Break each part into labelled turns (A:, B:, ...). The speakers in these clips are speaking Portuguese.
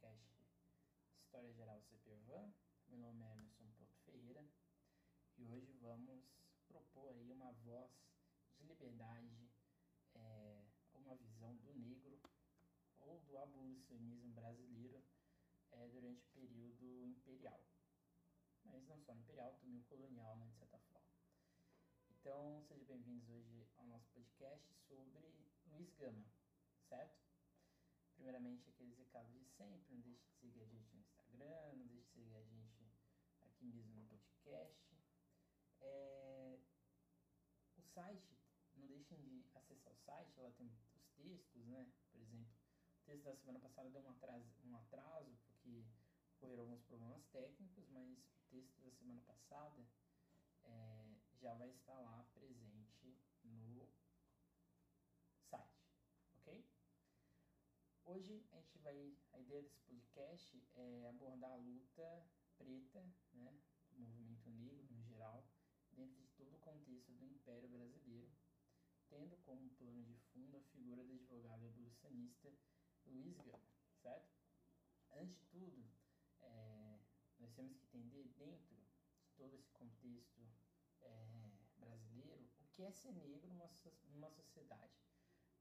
A: podcast História Geral CPVAN. Meu nome é Emerson Porto Ferreira e hoje vamos propor aí uma voz de liberdade, é, uma visão do negro ou do abolicionismo brasileiro é, durante o período imperial. Mas não só imperial, também colonial, né, de certa forma. Então, sejam bem-vindos hoje ao nosso podcast sobre Luiz Gama, certo? Primeiramente, aqueles recados de sempre. Não deixe de seguir a gente no Instagram, não deixe de seguir a gente aqui mesmo no podcast. É... O site, não deixem de acessar o site, lá tem os textos, né? Por exemplo, o texto da semana passada deu um atraso, um atraso porque ocorreram alguns problemas técnicos, mas o texto da semana passada é, já vai estar lá presente no site, ok? Hoje a gente vai, a ideia desse podcast é abordar a luta preta, né, do movimento negro no geral, dentro de todo o contexto do Império Brasileiro, tendo como plano de fundo a figura do advogado abolicionista Luiz Gama, certo? Antes de tudo, é, nós temos que entender dentro de todo esse contexto é, brasileiro o que é ser negro numa, numa sociedade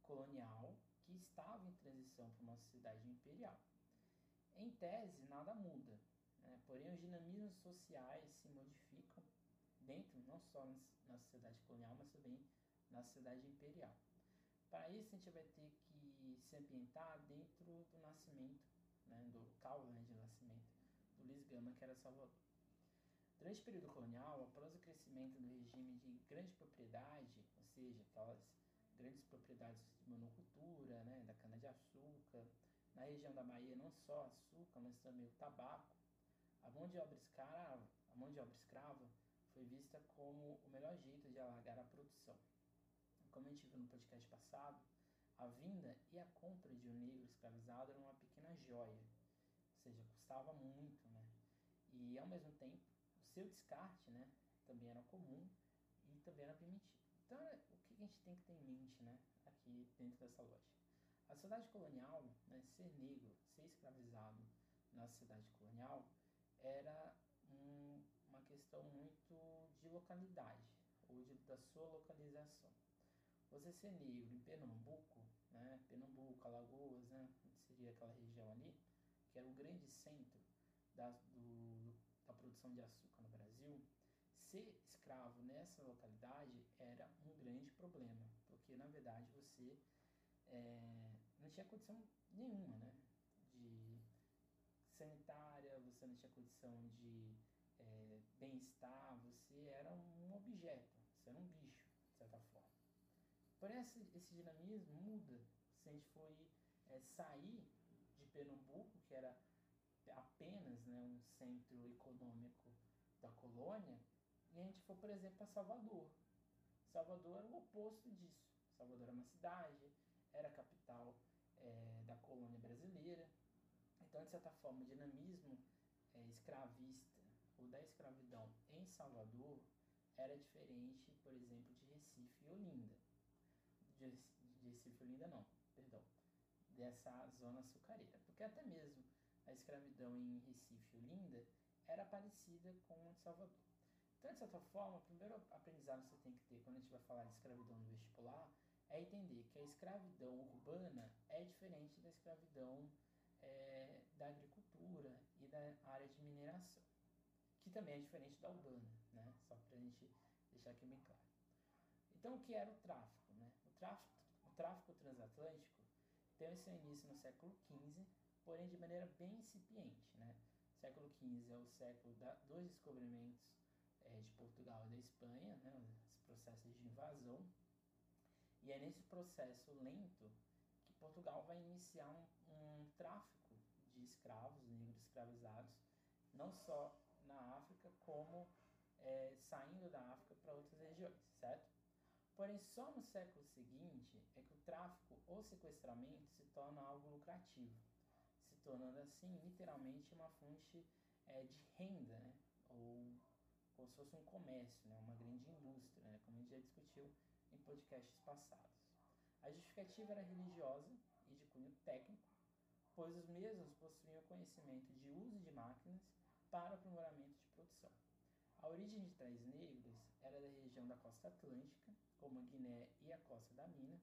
A: colonial que estava em transição para uma sociedade imperial. Em tese, nada muda, né? porém os dinamismos sociais se modificam dentro, não só na sociedade colonial, mas também na sociedade imperial. Para isso, a gente vai ter que se ambientar dentro do nascimento, né, do local né, de nascimento do Luiz Gama, que era Salvador. Durante o período colonial, após o crescimento do regime de grande propriedade, ou seja, aquelas grandes propriedades de monocultura, né, da cana-de-açúcar. Na região da Bahia, não só açúcar, mas também o tabaco. A mão de obra escrava, a mão de obra escrava foi vista como o melhor jeito de alargar a produção. Como a gente viu no podcast passado, a vinda e a compra de um negro escravizado era uma pequena joia, ou seja, custava muito, né? E ao mesmo tempo, o seu descarte, né, também era comum e também era permitido. Então, que a gente tem que ter em mente, né, aqui dentro dessa lógica? A sociedade colonial, né, ser negro, ser escravizado na sociedade colonial, era um, uma questão muito de localidade, ou de, da sua localização. Você ser negro em Pernambuco, né, Pernambuco, Alagoas, né, seria aquela região ali, que era o grande centro da, do, da produção de açúcar no Brasil, Ser escravo nessa localidade era um grande problema, porque na verdade você é, não tinha condição nenhuma, né? De sanitária, você não tinha condição de é, bem-estar, você era um objeto, você era um bicho, de certa forma. Porém, esse, esse dinamismo muda se a gente for é, sair de Pernambuco, que era apenas né, um centro econômico da colônia, e a gente for, por exemplo, para Salvador. Salvador era o oposto disso. Salvador era uma cidade, era a capital é, da colônia brasileira. Então, de certa forma, o dinamismo é, escravista ou da escravidão em Salvador era diferente, por exemplo, de Recife e Olinda. De, de Recife e Olinda, não, perdão. Dessa zona açucareira. Porque até mesmo a escravidão em Recife e Olinda era parecida com a de Salvador. Então, de certa forma, o primeiro aprendizado que você tem que ter quando a gente vai falar de escravidão no vestibular é entender que a escravidão urbana é diferente da escravidão é, da agricultura e da área de mineração, que também é diferente da urbana, né? Só para a gente deixar aqui bem claro. Então, o que era o tráfico? Né? O, tráfico, o tráfico transatlântico teve seu início no século XV, porém de maneira bem incipiente. Né? O século XV é o século da, dos descobrimentos é, de Portugal e da Espanha, né, os processos de invasão. E é nesse processo lento que Portugal vai iniciar um, um tráfico de escravos, negros escravizados, não só na África, como é, saindo da África para outras regiões, certo? Porém, só no século seguinte é que o tráfico ou sequestramento se torna algo lucrativo, se tornando assim literalmente uma fonte é, de renda, né? ou como se fosse um comércio, né? uma grande indústria, né? como a gente já discutiu em podcasts passados. A justificativa era religiosa e de cunho técnico, pois os mesmos possuíam conhecimento de uso de máquinas para aprimoramento de produção. A origem de tais negros era da região da costa atlântica, como a Guiné e a costa da Mina,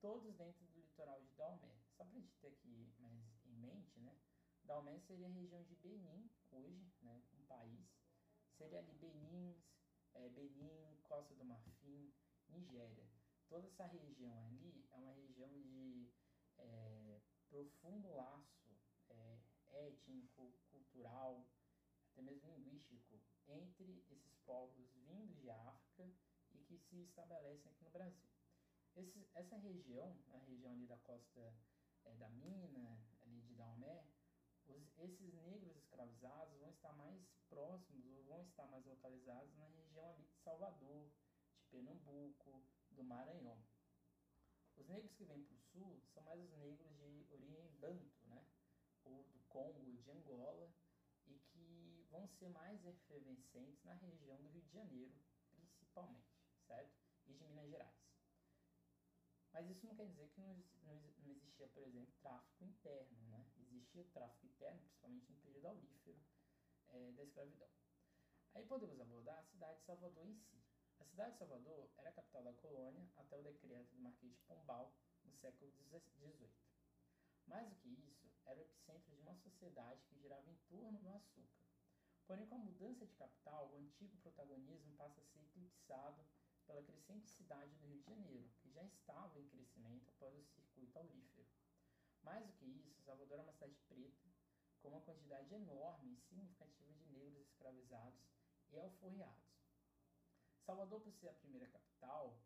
A: todos dentro do litoral de Daomé. Só para a gente ter aqui mais em mente, né? Daomé seria a região de Benin, hoje, né? Um país. Seria ali Benin, é, Benin, Costa do Marfim, Nigéria. Toda essa região ali é uma região de é, profundo laço é, étnico, cultural, até mesmo linguístico entre esses povos vindos de África e que se estabelecem aqui no Brasil. Esse, essa região, a região ali da costa é, da Mina, ali de Daomé, os, esses negros escravizados vão estar mais próximos ou vão estar mais localizados na região ali de Salvador, de Pernambuco, do Maranhão. Os negros que vêm para o sul são mais os negros de origem banto, né? ou do Congo, de Angola, e que vão ser mais efervescentes na região do Rio de Janeiro, principalmente, certo? E de Minas Gerais. Mas isso não quer dizer que não, não, existia, por exemplo, tráfico interno, né? Existia tráfico interno, principalmente no período aurífero é, da escravidão. Aí podemos abordar a cidade de Salvador em si. A cidade de Salvador era a capital da colônia até o decreto do Marquês de Pombal no século XVIII. Mais do que isso, era o epicentro de uma sociedade que girava em torno do açúcar. Porém, com a mudança de capital, o antigo protagonismo passa a ser eclipsado pela crescente cidade do Rio de Janeiro, que já estava em crescimento após o circuito aurífero. Mais do que isso, Salvador é uma cidade preta, com uma quantidade enorme e significativa de negros escravizados e alforriados. Salvador, por ser a primeira capital,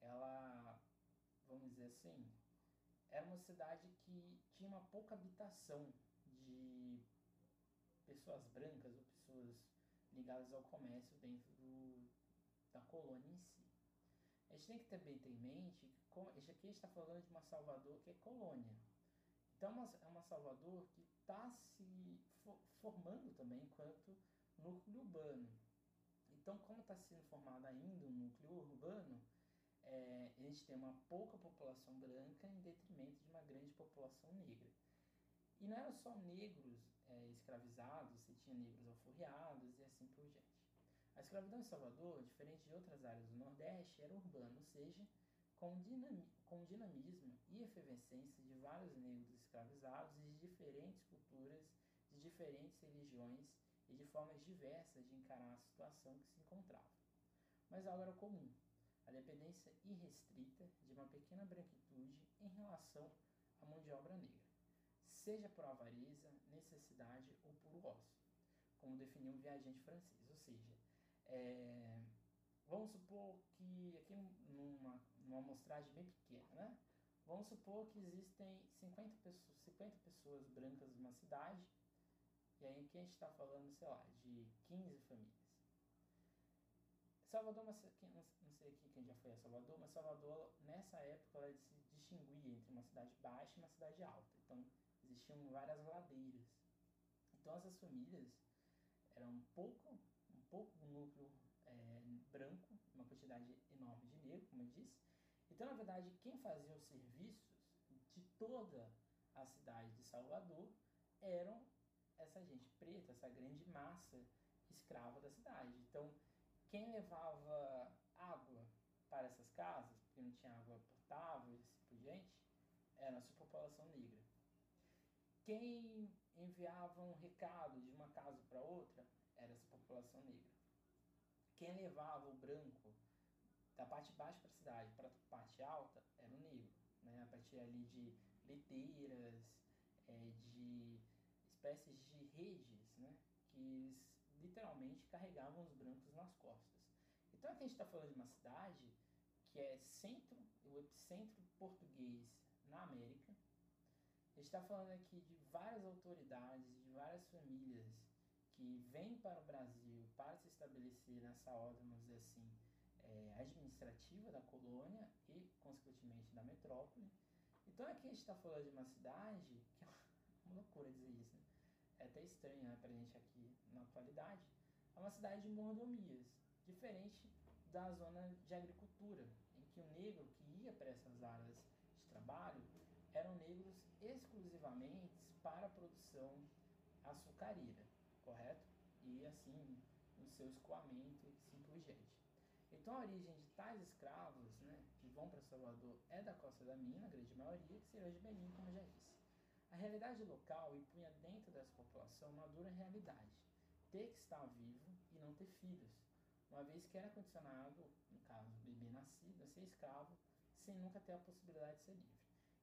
A: ela, vamos dizer assim, era uma cidade que tinha uma pouca habitação de pessoas brancas ou pessoas ligadas ao comércio dentro do, da colônia em si. A gente tem que também ter em mente que aqui a gente está falando de uma Salvador que é colônia. Então é uma Salvador que está se formando também enquanto núcleo urbano. Então, como está sendo formado ainda um núcleo urbano, é, a gente tem uma pouca população branca em detrimento de uma grande população negra. E não eram só negros é, escravizados, você tinha negros alforriados e assim por diante. A escravidão em Salvador, diferente de outras áreas do Nordeste, era urbana, ou seja, com, com dinamismo e efervescência de vários negros escravizados e de diferentes culturas, de diferentes religiões e de formas diversas de encarar a situação que se encontrava. Mas algo era comum, a dependência irrestrita de uma pequena branquitude em relação à mão de obra negra, seja por avareza, necessidade ou por ócio, como definiu um viajante francês, ou seja, é, vamos supor que, aqui numa, numa amostragem bem pequena, né? Vamos supor que existem 50 pessoas, 50 pessoas brancas numa cidade, e aí aqui a gente está falando, sei lá, de 15 famílias. Salvador, não sei aqui quem já foi a Salvador, mas Salvador, nessa época, ela se distinguia entre uma cidade baixa e uma cidade alta. Então, existiam várias ladeiras. Então, essas famílias eram um pouco um pouco um núcleo é, branco, uma quantidade enorme de negro, como eu disse. Então, na verdade, quem fazia os serviços de toda a cidade de Salvador eram essa gente preta, essa grande massa escrava da cidade. Então, quem levava água para essas casas, porque não tinha água potável e assim por diante, era a sua população negra. Quem enviava um recado de uma casa para outra era essa população negra. Quem levava o branco da parte baixa para a cidade para a parte alta era o negro, né? a partir ali de leteiras, é, de espécies de redes, né? que literalmente carregavam os brancos nas costas. Então aqui a gente está falando de uma cidade que é centro, o epicentro português na América. A gente está falando aqui de várias autoridades, de várias famílias que vem para o Brasil para se estabelecer nessa ordem, vamos dizer assim, é, administrativa da colônia e, consequentemente, da metrópole. Então aqui a gente está falando de uma cidade que é uma loucura dizer isso, né? é até estranho né, para a gente aqui na atualidade, é uma cidade de mordomias, diferente da zona de agricultura, em que o negro que ia para essas áreas de trabalho eram negros exclusivamente para a produção açucareira, correto? E assim, no seu escoamento e assim por diante. Então a origem de tais escravos né, que vão para Salvador é da Costa da Mina, a grande maioria, que seria de Benin, como já disse. A realidade local impunha dentro dessa população uma dura realidade, ter que estar vivo e não ter filhos, uma vez que era condicionado, no caso, bebê nascido, a ser escravo, sem nunca ter a possibilidade de ser livre.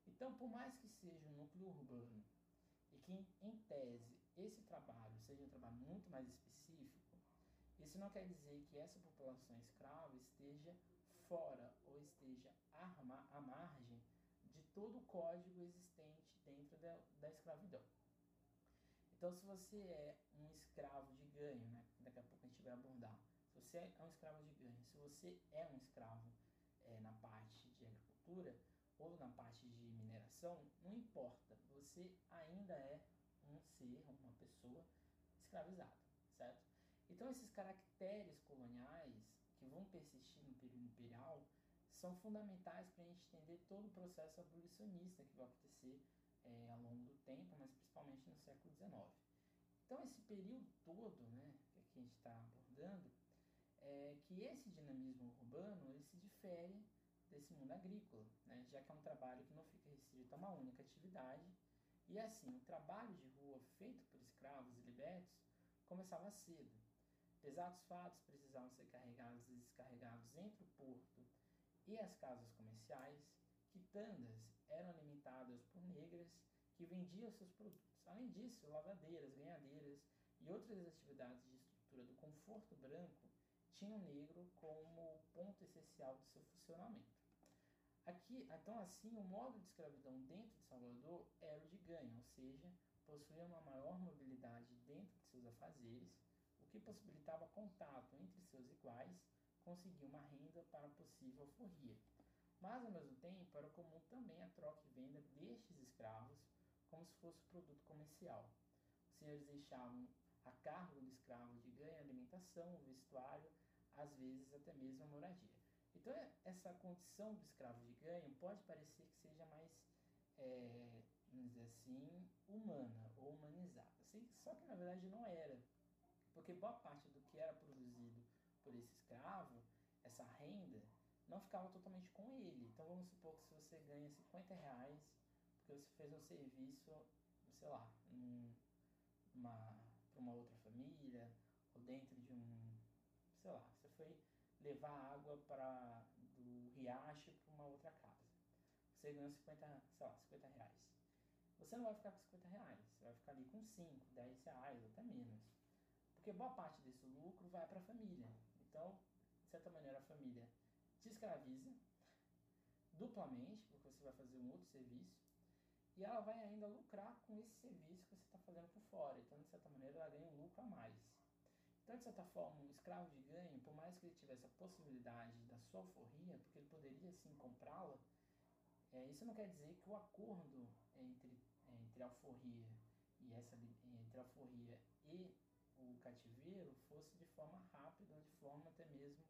A: Então, por mais que seja um núcleo urbano e que, em tese, esse trabalho seja um trabalho muito mais específico, isso não quer dizer que essa população escrava esteja fora ou esteja à margem de todo o código existente dentro da, da escravidão. Então, se você é um escravo de ganho, né, daqui a pouco a gente vai abordar, se você é um escravo de ganho, se você é um escravo é, na parte de agricultura ou na parte de mineração, não importa, você ainda é um ser, uma pessoa escravizada, certo? Então, esses caracteres coloniais que vão persistir no período imperial são fundamentais para a gente entender todo o processo abolicionista que vai acontecer é, ao longo do tempo, mas principalmente no século XIX. Então, esse período todo né, que a gente está abordando, é que esse dinamismo urbano ele se difere desse mundo agrícola, né, já que é um trabalho que não fica restrito a uma única atividade. E assim, o trabalho de rua feito por escravos e libertos começava cedo. Pesados fatos precisavam ser carregados e descarregados entre o porto e as casas comerciais. Quitandas eram alimentadas por negras que vendiam seus produtos. Além disso, lavadeiras, ganhadeiras e outras atividades de estrutura do conforto branco tinham o negro como ponto essencial do seu funcionamento. Aqui, então assim, o modo de escravidão dentro de Salvador era o de ganho, ou seja, possuía uma maior mobilidade dentro de seus afazeres, que possibilitava contato entre seus iguais, conseguir uma renda para possível alforria. Mas, ao mesmo tempo, era comum também a troca e venda destes escravos como se fosse produto comercial. Os senhores deixavam a cargo do escravo de ganho alimentação, vestuário, às vezes até mesmo a moradia. Então, essa condição do escravo de ganho pode parecer que seja mais, é, vamos dizer assim, humana ou humanizada. Só que na verdade não era. Porque boa parte do que era produzido por esse escravo, essa renda, não ficava totalmente com ele. Então vamos supor que se você ganha 50 reais porque você fez um serviço, sei lá, para uma outra família, ou dentro de um, sei lá, você foi levar água para do riacho para uma outra casa. Você ganhou 50, sei lá, 50 reais. Você não vai ficar com 50 reais, você vai ficar ali com 5, 10 reais, até menos. Porque boa parte desse lucro vai para a família. Então, de certa maneira, a família te escraviza duplamente, porque você vai fazer um outro serviço, e ela vai ainda lucrar com esse serviço que você está fazendo por fora. Então, de certa maneira, ela ganha um lucro a mais. Então, de certa forma, um escravo de ganho, por mais que ele tivesse a possibilidade da sua alforria, porque ele poderia sim comprá-la, é, isso não quer dizer que o acordo entre, entre a alforria e essa entre a alforria e o cativeiro fosse de forma rápida, de forma até mesmo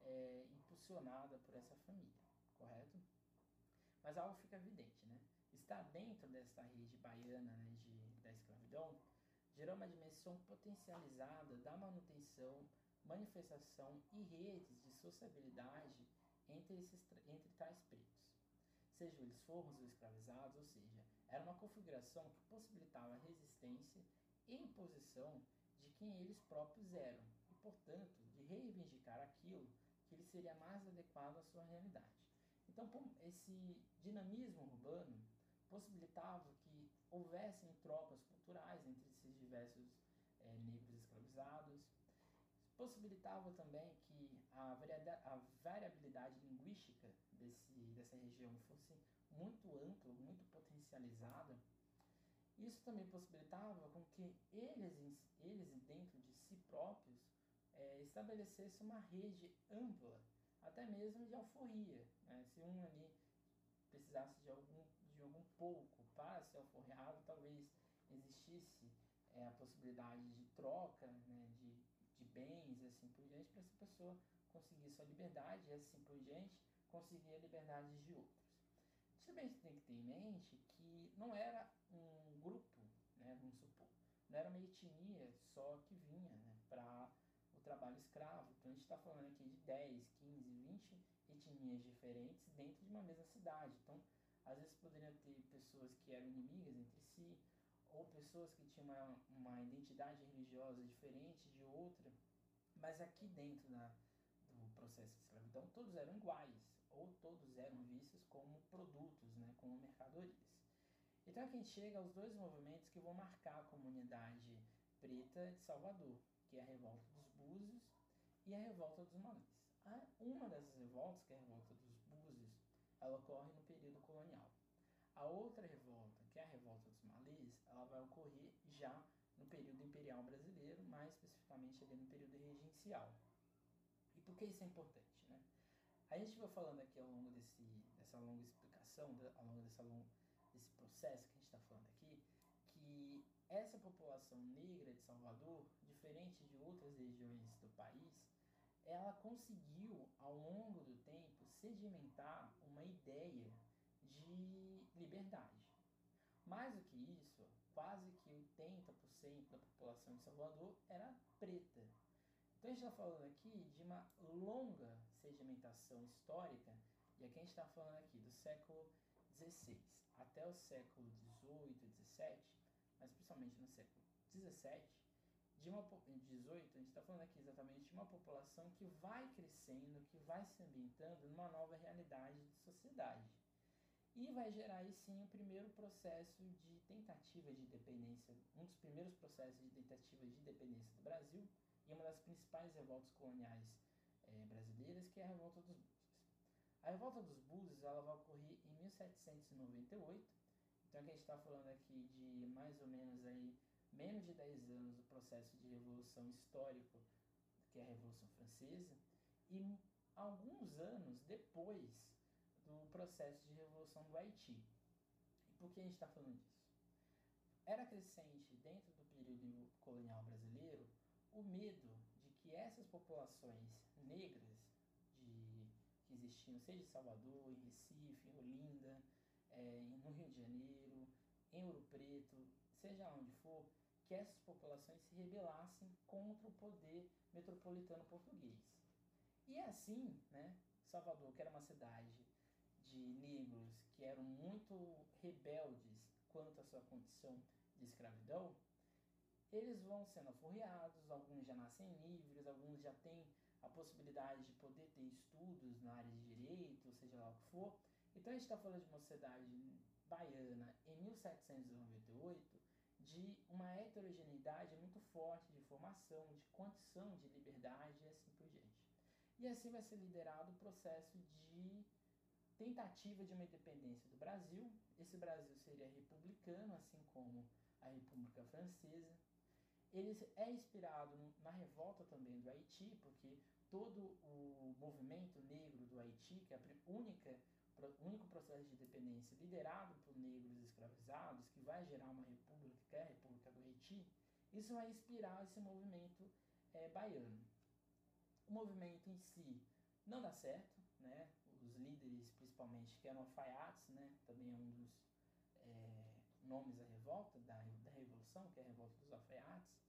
A: é, impulsionada por essa família, correto? Mas algo fica evidente, né? Estar dentro desta rede baiana né, de, da escravidão gerou uma dimensão potencializada da manutenção, manifestação e redes de sociabilidade entre, esses, entre tais pretos. Sejam eles forros ou escravizados, ou seja, era uma configuração que possibilitava resistência e imposição quem eles próprios eram, e, portanto, de reivindicar aquilo que lhe seria mais adequado à sua realidade. Então, esse dinamismo urbano possibilitava que houvessem trocas culturais entre esses diversos é, negros escravizados, possibilitava também que a, variabilidade linguística desse, dessa região fosse muito ampla, muito potencializada. Isso também possibilitava com que eles, eles dentro de si próprios, é, estabelecessem uma rede ampla, até mesmo de alforria. Né? Se um ali precisasse de algum, de algum pouco para ser alforreado, talvez existisse é, a possibilidade de troca né, de, de bens assim por diante, para essa pessoa conseguir sua liberdade e assim por diante conseguir a liberdade de outros. Também tem que ter em mente que não era não era uma etnia só que vinha né, para o trabalho escravo. Então a gente está falando aqui de 10, 15, 20 etnias diferentes dentro de uma mesma cidade. Então, às vezes poderiam ter pessoas que eram inimigas entre si, ou pessoas que tinham uma, uma identidade religiosa diferente de outra, mas aqui dentro da, do processo de escravidão todos eram iguais, ou todos eram vistos como produtos, né, como mercadorias. Então aqui chega aos dois movimentos que vão marcar a comunidade preta de Salvador, que é a revolta dos Búzios e a revolta dos Malês. Uma dessas revoltas, que é a revolta dos Búzios, ela ocorre no período colonial. A outra revolta, que é a revolta dos Malês, ela vai ocorrer já no período imperial brasileiro, mais especificamente ali no período regencial. E por que isso é importante? Né? A gente vai falando aqui ao longo desse, dessa longa explicação, ao longo dessa long, processo que a gente está falando aqui, que essa população negra de Salvador, diferente de outras regiões do país, ela conseguiu, ao longo do tempo, sedimentar uma ideia de liberdade. Mais do que isso, quase que 80% da população de Salvador era preta. Então a gente está falando aqui de uma longa sedimentação histórica, e aqui a gente está falando aqui do século XVI até o século XVIII, XVII, mas principalmente no século XVII, de uma 18, a gente está falando aqui exatamente de uma população que vai crescendo, que vai se ambientando numa nova realidade de sociedade. E vai gerar aí sim o primeiro processo de tentativa de independência, um dos primeiros processos de tentativa de independência do Brasil e uma das principais revoltas coloniais é, brasileiras, que é a Revolta dos. A Revolta dos Búzios ela vai ocorrer em 1798, então aqui a gente está falando aqui de mais ou menos aí menos de 10 anos do processo de revolução histórico, que é a Revolução Francesa, e alguns anos depois do processo de revolução do Haiti. E por que a gente está falando disso? Era crescente dentro do período colonial brasileiro o medo de que essas populações negras que existiam, seja em Salvador, em Recife, em Olinda, é, no Rio de Janeiro, em Ouro Preto, seja onde for, que essas populações se rebelassem contra o poder metropolitano português. E assim, né, Salvador, que era uma cidade de negros que eram muito rebeldes quanto à sua condição de escravidão, eles vão sendo aforreados, alguns já nascem livres, alguns já têm a possibilidade de poder ter estudos na área de direito, seja lá o que for. Então a gente está falando de uma sociedade baiana em 1798 de uma heterogeneidade muito forte de formação, de condição de liberdade e assim por diante. E assim vai ser liderado o processo de tentativa de uma independência do Brasil. Esse Brasil seria republicano, assim como a República Francesa. Ele é inspirado na revolta também do Haiti, porque todo o movimento negro do Haiti, que é o único processo de independência liderado por negros escravizados, que vai gerar uma república, que é a República do Haiti, isso vai inspirar esse movimento é, baiano. O movimento em si não dá certo, né? os líderes, principalmente, que eram alfaiates, né? também é um dos é, nomes da revolta, da, da revolução, que é a revolta dos alfaiates.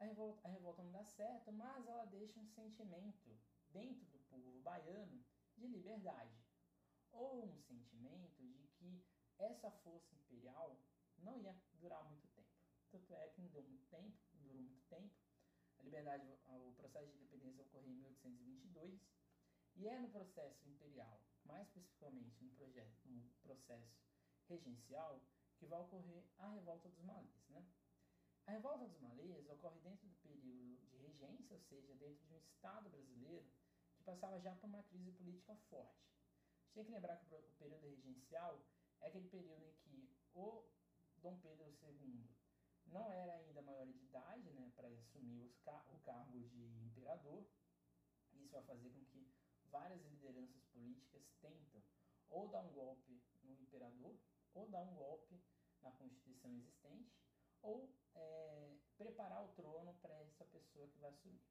A: A revolta, a revolta não dá certo, mas ela deixa um sentimento dentro do povo baiano de liberdade ou um sentimento de que essa força imperial não ia durar muito tempo. Tanto é que não deu muito tempo, durou muito tempo. A liberdade, o processo de independência ocorreu em 1822 e é no processo imperial, mais especificamente no, projeto, no processo regencial, que vai ocorrer a revolta dos malês. A revolta dos malês ocorre dentro do período de regência, ou seja, dentro de um Estado brasileiro que passava já por uma crise política forte gente tem que lembrar que o período regencial é aquele período em que o Dom Pedro II não era ainda maior de idade né, para assumir car o cargo de imperador. Isso vai fazer com que várias lideranças políticas tentam ou dar um golpe no imperador, ou dar um golpe na Constituição existente, ou é, preparar o trono para essa pessoa que vai assumir.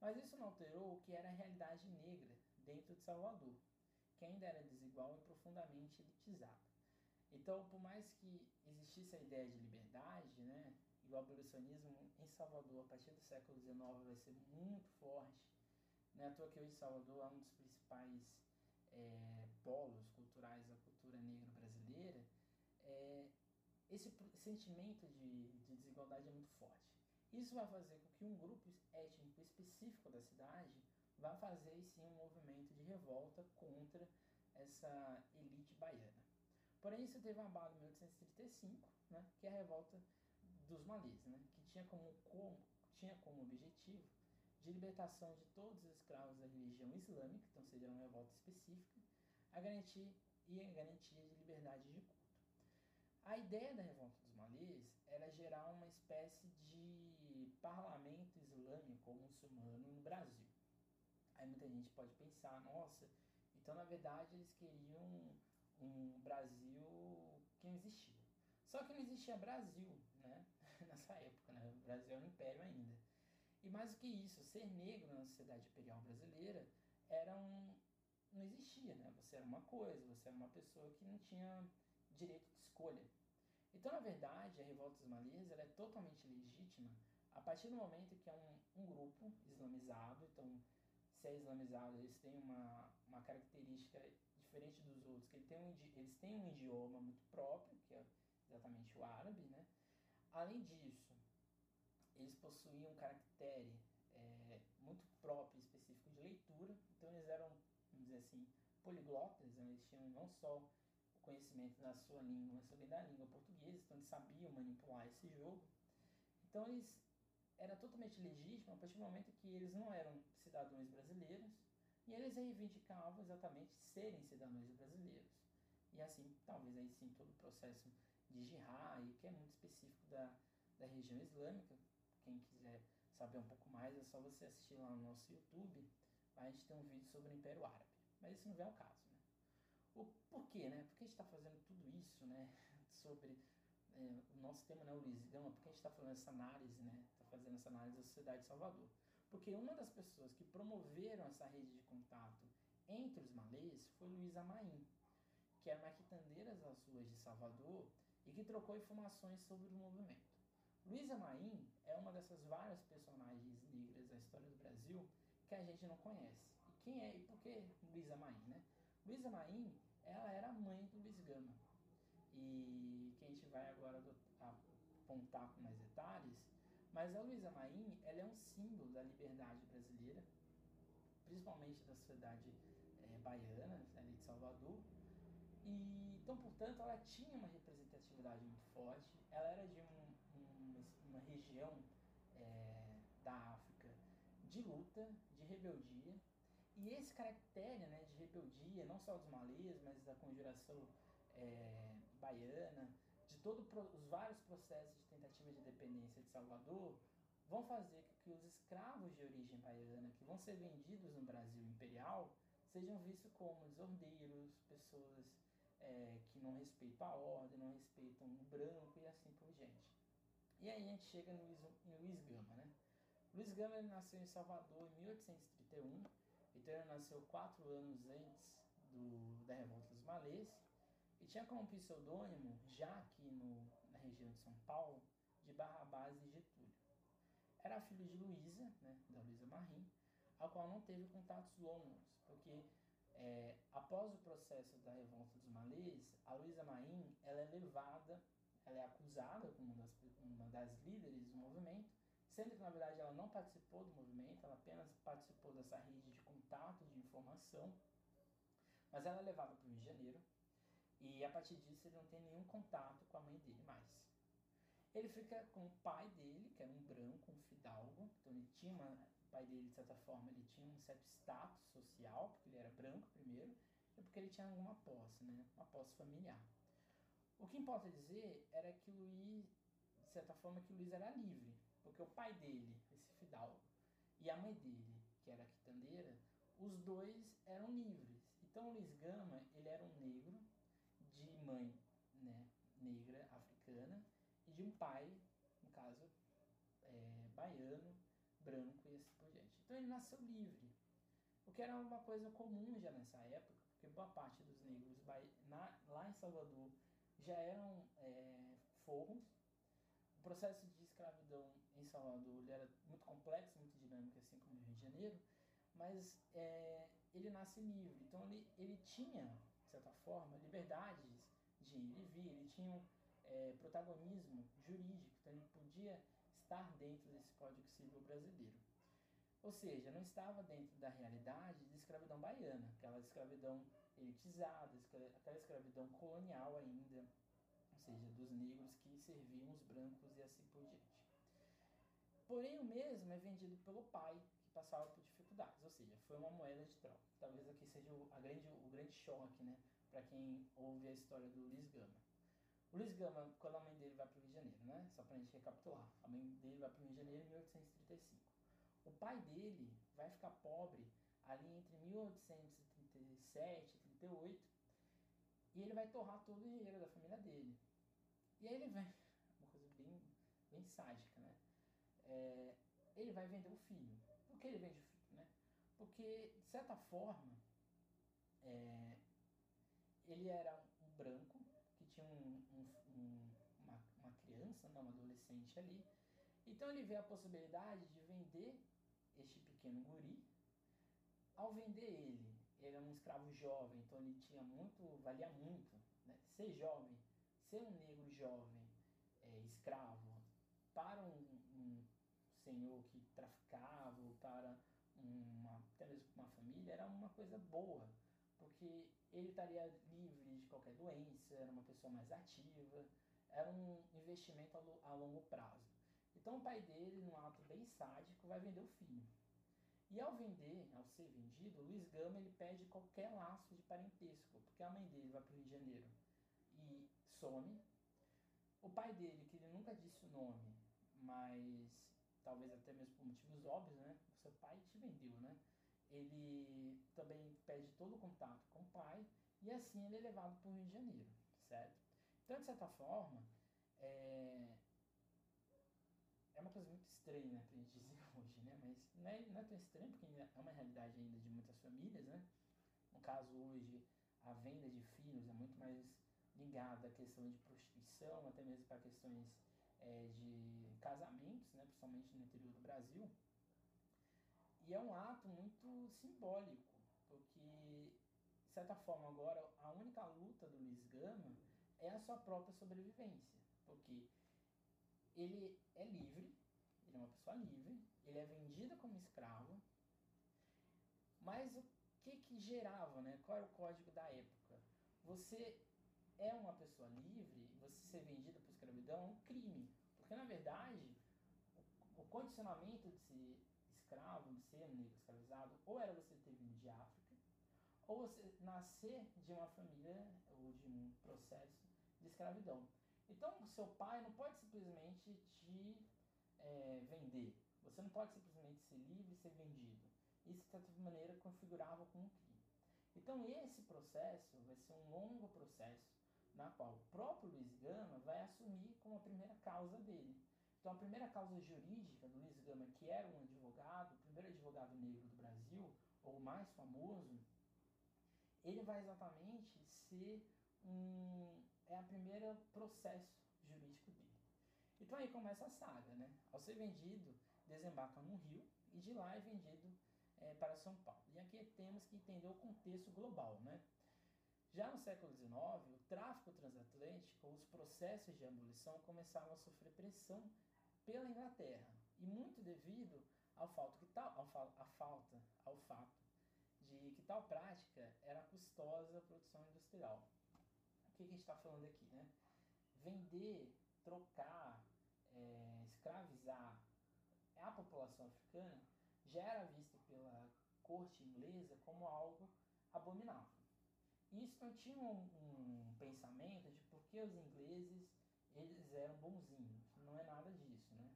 A: Mas isso não alterou o que era a realidade negra dentro de Salvador que ainda era desigual e profundamente elitizada. Então, por mais que existisse a ideia de liberdade, né, e o abolicionismo em Salvador, a partir do século XIX, vai ser muito forte. Não é à toa que hoje Salvador é um dos principais é, polos culturais da cultura negra brasileira. É, esse sentimento de, de desigualdade é muito forte. Isso vai fazer com que um grupo étnico específico da cidade vá fazer sim um movimento de revolta contra essa elite baiana. Porém, isso teve uma bala em 1835, né, que é a revolta dos malês, né, que tinha como, como, tinha como objetivo de libertação de todos os escravos da religião islâmica, então seria uma revolta específica, a garantir e a garantia de liberdade de culto. A ideia da revolta dos malês era gerar uma espécie de parlamento islâmico ou muçulmano no Brasil. Aí muita gente pode pensar, nossa, então na verdade eles queriam um Brasil que não existia. Só que não existia Brasil, né? Nessa época, né? O Brasil era um império ainda. E mais do que isso, ser negro na sociedade imperial brasileira era um, não existia, né? Você era uma coisa, você era uma pessoa que não tinha direito de escolha. Então, na verdade, a revolta dos ela é totalmente legítima a partir do momento que é um, um grupo islamizado, então, se é islamizado, eles têm uma, uma característica diferente dos outros, que ele tem um, eles têm um idioma muito próprio, que é exatamente o árabe, né? Além disso, eles possuíam um caractere é, muito próprio específico de leitura, então eles eram, vamos dizer assim, poliglotas, né? eles tinham não só conhecimento da sua língua, mas também da língua portuguesa, então eles sabiam manipular esse jogo. Então eles era totalmente legítimo a partir do momento que eles não eram cidadãos brasileiros e eles reivindicavam exatamente serem cidadãos brasileiros. E assim, talvez aí sim todo o processo de jihad, que é muito específico da, da região islâmica, quem quiser saber um pouco mais, é só você assistir lá no nosso YouTube. A gente tem um vídeo sobre o Império Árabe. Mas isso não é o caso? O, né? Por que a gente está fazendo tudo isso, né? Sobre é, o nosso tema é o Luiz Gama, por que a gente está fazendo essa análise, né? Está fazendo essa análise da sociedade de Salvador. Porque uma das pessoas que promoveram essa rede de contato entre os malês foi Luísa Maim, que era uma quitandeira das ruas de Salvador e que trocou informações sobre o movimento. Luísa Maim é uma dessas várias personagens negras da história do Brasil que a gente não conhece. E quem é e por que Luísa Maim, né? Luísa Maim, ela era a mãe do Luiz Gama. E que a gente vai agora apontar com mais detalhes, mas a Luísa Maim, ela é um símbolo da liberdade brasileira, principalmente da sociedade é, baiana, ali de Salvador, e, então, portanto, ela tinha uma representatividade muito forte. Ela era de um, um, uma região é, da África de luta, de rebeldia. E esse caractere né, rebeldia, não só dos malês, mas da conjuração é, baiana, de todos os vários processos de tentativa de independência de Salvador, vão fazer que os escravos de origem baiana, que vão ser vendidos no Brasil imperial, sejam vistos como desordeiros, pessoas é, que não respeitam a ordem, não respeitam o branco e assim por diante. E aí a gente chega no Luiz, Luiz Gama, né? Luiz Gama ele nasceu em Salvador em 1831, então ele nasceu quatro anos antes do, da Revolta dos Malês, e tinha como pseudônimo, já aqui no, na região de São Paulo, de Barrabás e Getúlio. Era filho de Luísa, né, da Luísa Marim, a qual não teve contatos longos, porque é, após o processo da revolta dos malês, a Luísa Maim ela é levada, ela é acusada como uma das, uma das líderes do movimento, sendo que na verdade ela não participou do movimento, ela apenas participou dessa rede de contato, de informação, mas ela é levada para o Rio de Janeiro e a partir disso ele não tem nenhum contato com a mãe dele mais. Ele fica com o pai dele, que era um branco, um fidalgo, então ele tinha uma pai dele, de certa forma, ele tinha um certo status social, porque ele era branco primeiro, e porque ele tinha alguma posse, né? Uma posse familiar. O que importa dizer era que o Luiz, de certa forma, que o Luiz era livre, porque o pai dele, esse fidalgo, e a mãe dele, que era quitandeira, os dois eram livres. Então Luiz Gama, ele era um negro de mãe, né, negra, africana, e de um pai, no caso, é, baiano, branco e assim por diante. Então ele nasceu livre, o que era uma coisa comum já nessa época, porque boa parte dos negros na, lá em Salvador já eram é. O processo de, escra em Salvador era muito complexo, muito dinâmico, assim como no Rio de Janeiro, mas é, ele nasce livre. Então ele, ele tinha, de certa forma, liberdades de ir e vir, ele tinha é, protagonismo jurídico, então ele podia estar dentro desse Código Civil brasileiro. Ou seja, não estava dentro da realidade de escravidão baiana, aquela escravidão elitizada, aquela escravidão colonial ainda, ou seja, dos negros que serviam os brancos e assim por diante. Porém, o mesmo é vendido pelo pai, que passava por ou seja, foi uma moeda de troca. Talvez aqui seja o, grande, o grande choque, né, para quem ouve a história do Luiz Gama. O Luiz Gama, quando a mãe dele vai para o Rio de Janeiro, né, só para a gente recapitular, a mãe dele vai para o Rio de Janeiro em 1835. O pai dele vai ficar pobre ali entre 1837 e 38 e ele vai torrar todo o dinheiro da família dele. E aí ele vem, uma coisa bem, bem sádica, né? É, ele vai vender o filho. Por que ele vende o? Porque, de certa forma, é, ele era um branco que tinha um, um, um, uma, uma criança, não, uma adolescente ali. Então ele vê a possibilidade de vender este pequeno guri. Ao vender ele, ele era um escravo jovem, então ele tinha muito, valia muito. Né? Ser jovem, ser um negro jovem, é, escravo, para um, um, senhor que traficava, ou para uma, até mesmo uma família, era uma coisa boa, porque ele estaria livre de qualquer doença, era uma pessoa mais ativa, era um investimento a, longo prazo. Então o pai dele, num ato bem sádico, vai vender o filho. E ao vender, ao ser vendido, Luiz Gama ele perde qualquer laço de parentesco, porque a mãe dele vai para o Rio de Janeiro e some. O pai dele, que ele nunca disse o nome, mas talvez até mesmo por motivos óbvios, né? O seu pai te vendeu, né? Ele também perde todo o contato com o pai e assim ele é levado para o Rio de Janeiro, certo? Então, de certa forma, é, é uma coisa muito estranha, né, pra gente dizer hoje, né? Mas não é, não é tão estranho porque é uma realidade ainda de muitas famílias, né? No caso hoje, a venda de filhos é muito mais ligada à questão de prostituição, até mesmo para questões é, de casamentos, né? principalmente no interior do Brasil. E é um ato muito simbólico, porque, de certa forma, agora a única luta do Luiz Gama é a sua própria sobrevivência, porque ele é livre, ele é uma pessoa livre, ele é vendido como escravo, mas o que que gerava, né? Qual era o código da época? Você é uma pessoa livre, você ser vendido por escravidão é um crime, porque na verdade o, condicionamento escravo, ser negro escravizado, ou era você ter vindo de África, ou você nascer de uma família ou de um processo de escravidão. Então, seu pai não pode simplesmente te é, vender. Você não pode simplesmente ser livre e ser vendido. Isso, de certa maneira, configurava como um crime. Então, esse processo vai ser um longo processo na qual o próprio Luiz Gama vai assumir como a primeira causa dele. Então, a primeira causa jurídica do Luiz Gama, que era um advogado, o primeiro advogado negro do Brasil, ou o mais famoso, ele vai exatamente ser um, é a primeira processo jurídico dele. Então aí começa a saga, né? Ao ser vendido, desembarca no Rio e de lá é vendido é, para São Paulo. E aqui temos que entender o contexto global, né? Já no século XIX, o tráfico transatlântico, os processos de abolição começaram a sofrer pressão pela Inglaterra e muito devido ao fato que tal, ao, a falta, ao fato de que tal prática era custosa produção industrial que, que a gente está falando aqui, né? Vender, trocar, é, escravizar a população africana já era visto pela corte inglesa como algo abominável. Isso não tinha um, um pensamento de por que os ingleses eles eram bonzinhos. Não é nada disso, né?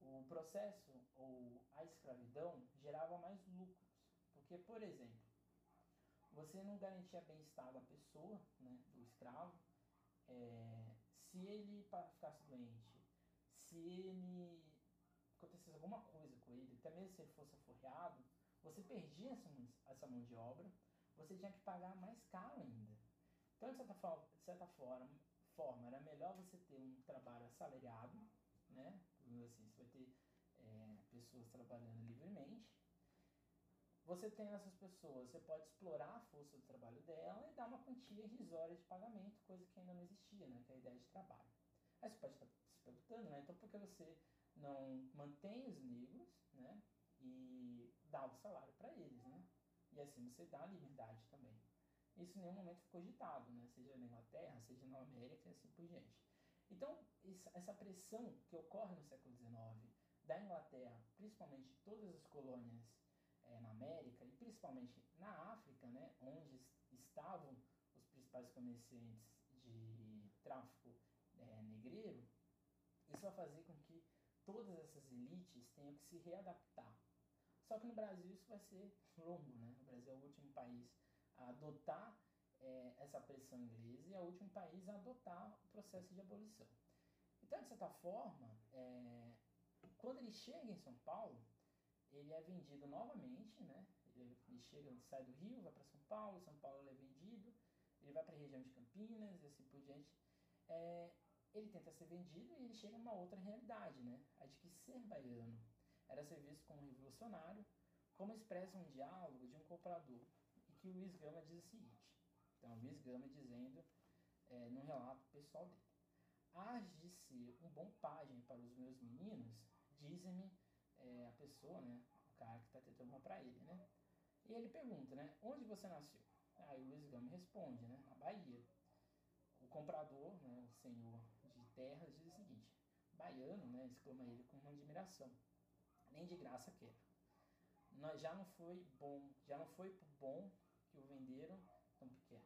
A: O processo ou a escravidão gerava mais lucros. Porque, por exemplo, você não garantia bem-estar da pessoa, né, do escravo. É, se ele ficasse doente, se ele acontecesse alguma coisa com ele, até mesmo se ele fosse aforreado, você perdia essa, essa mão de obra, você tinha que pagar mais caro ainda. Então, de certa forma, de certa forma, forma era melhor você ter um trabalho assalariado, né, assim. Você vai ter pessoas trabalhando livremente. Você tem essas pessoas, você pode explorar a força do trabalho dela e dar uma quantia irrisória de pagamento, coisa que ainda não existia, né? Que é a ideia de trabalho. Aí você pode estar se perguntando, né? Então por que você não mantém os negros, né? E dá o salário para eles, né? E assim você dá liberdade também. Isso em nenhum momento ficou cogitado, né? Seja na Inglaterra, seja na América e assim por diante. Então, essa pressão que ocorre no século XIX da Inglaterra, principalmente todas as colônias é, na América e principalmente na África, né, onde estavam os principais comerciantes de tráfico é, negreiro, isso vai fazer com que todas essas elites tenham que se readaptar. Só que no Brasil isso vai ser longo, né? O Brasil é o último país a adotar é, essa pressão inglesa e é o último país a adotar o processo de abolição. Então, de certa forma, é, quando ele chega em São Paulo, ele é vendido novamente, né? Ele, ele chega, sai do Rio, vai para São Paulo, São Paulo ele é vendido, ele vai para a região de Campinas e assim por diante. É, ele tenta ser vendido e ele chega numa outra realidade, né? A de que ser baiano era ser visto como revolucionário, como expressa um diálogo de um comprador. E que o Luiz Gama diz o seguinte: então, Luiz Gama dizendo é, num relato pessoal dele: Hás de ser um bom pajem para os meus meninos, dizem-me é, a pessoa, né? O cara que está tentando comprar ele, né? E ele pergunta, né? Onde você nasceu? Aí o Luiz Gama responde, né? Na Bahia. O comprador, né? O senhor de terras diz o seguinte: Baiano, né? Exclama ele com uma admiração nem de graça quero. Já não foi bom, já não foi bom que o venderam tão pequeno.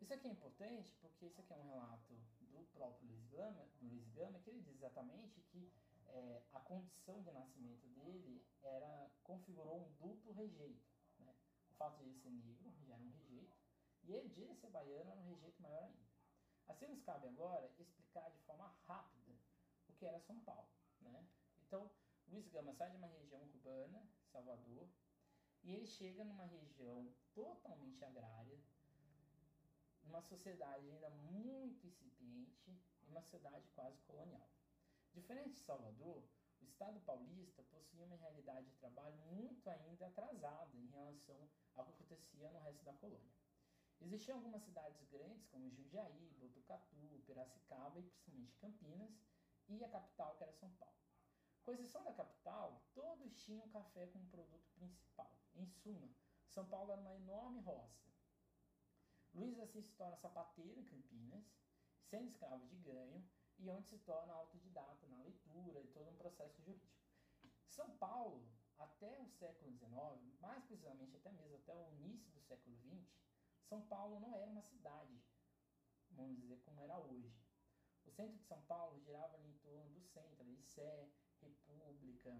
A: Isso aqui é importante porque isso aqui é um relato do próprio Luiz Gama, Luiz Gama que ele diz exatamente que é, a condição de nascimento dele era configurou um duplo rejeito. Né? O fato de ele ser negro já era um rejeito, e ele de ele ser baiano era um rejeito maior ainda. Assim nos cabe agora explicar de forma rápida o que era São Paulo. Né? Então, Luiz Gama sai de uma região urbana, Salvador, e ele chega numa região totalmente agrária, numa sociedade ainda muito incipiente e uma cidade quase colonial. Diferente de Salvador, o Estado paulista possuía uma realidade de trabalho muito ainda atrasada em relação ao que acontecia no resto da colônia. Existiam algumas cidades grandes, como Jundiaí, Botucatu, Piracicaba e principalmente Campinas, e a capital, que era São Paulo. Com exceção da capital, todos tinham café como produto principal. Em suma, São Paulo era uma enorme roça. Luiz Assis se torna sapateiro em Campinas, sendo escravo de ganho, e onde se torna autodidata na leitura e todo um processo jurídico. São Paulo, até o século XIX, mais precisamente até mesmo até o início do século XX, São Paulo não era uma cidade, vamos dizer como era hoje. O centro de São Paulo girava ali em torno do centro, Sé, República,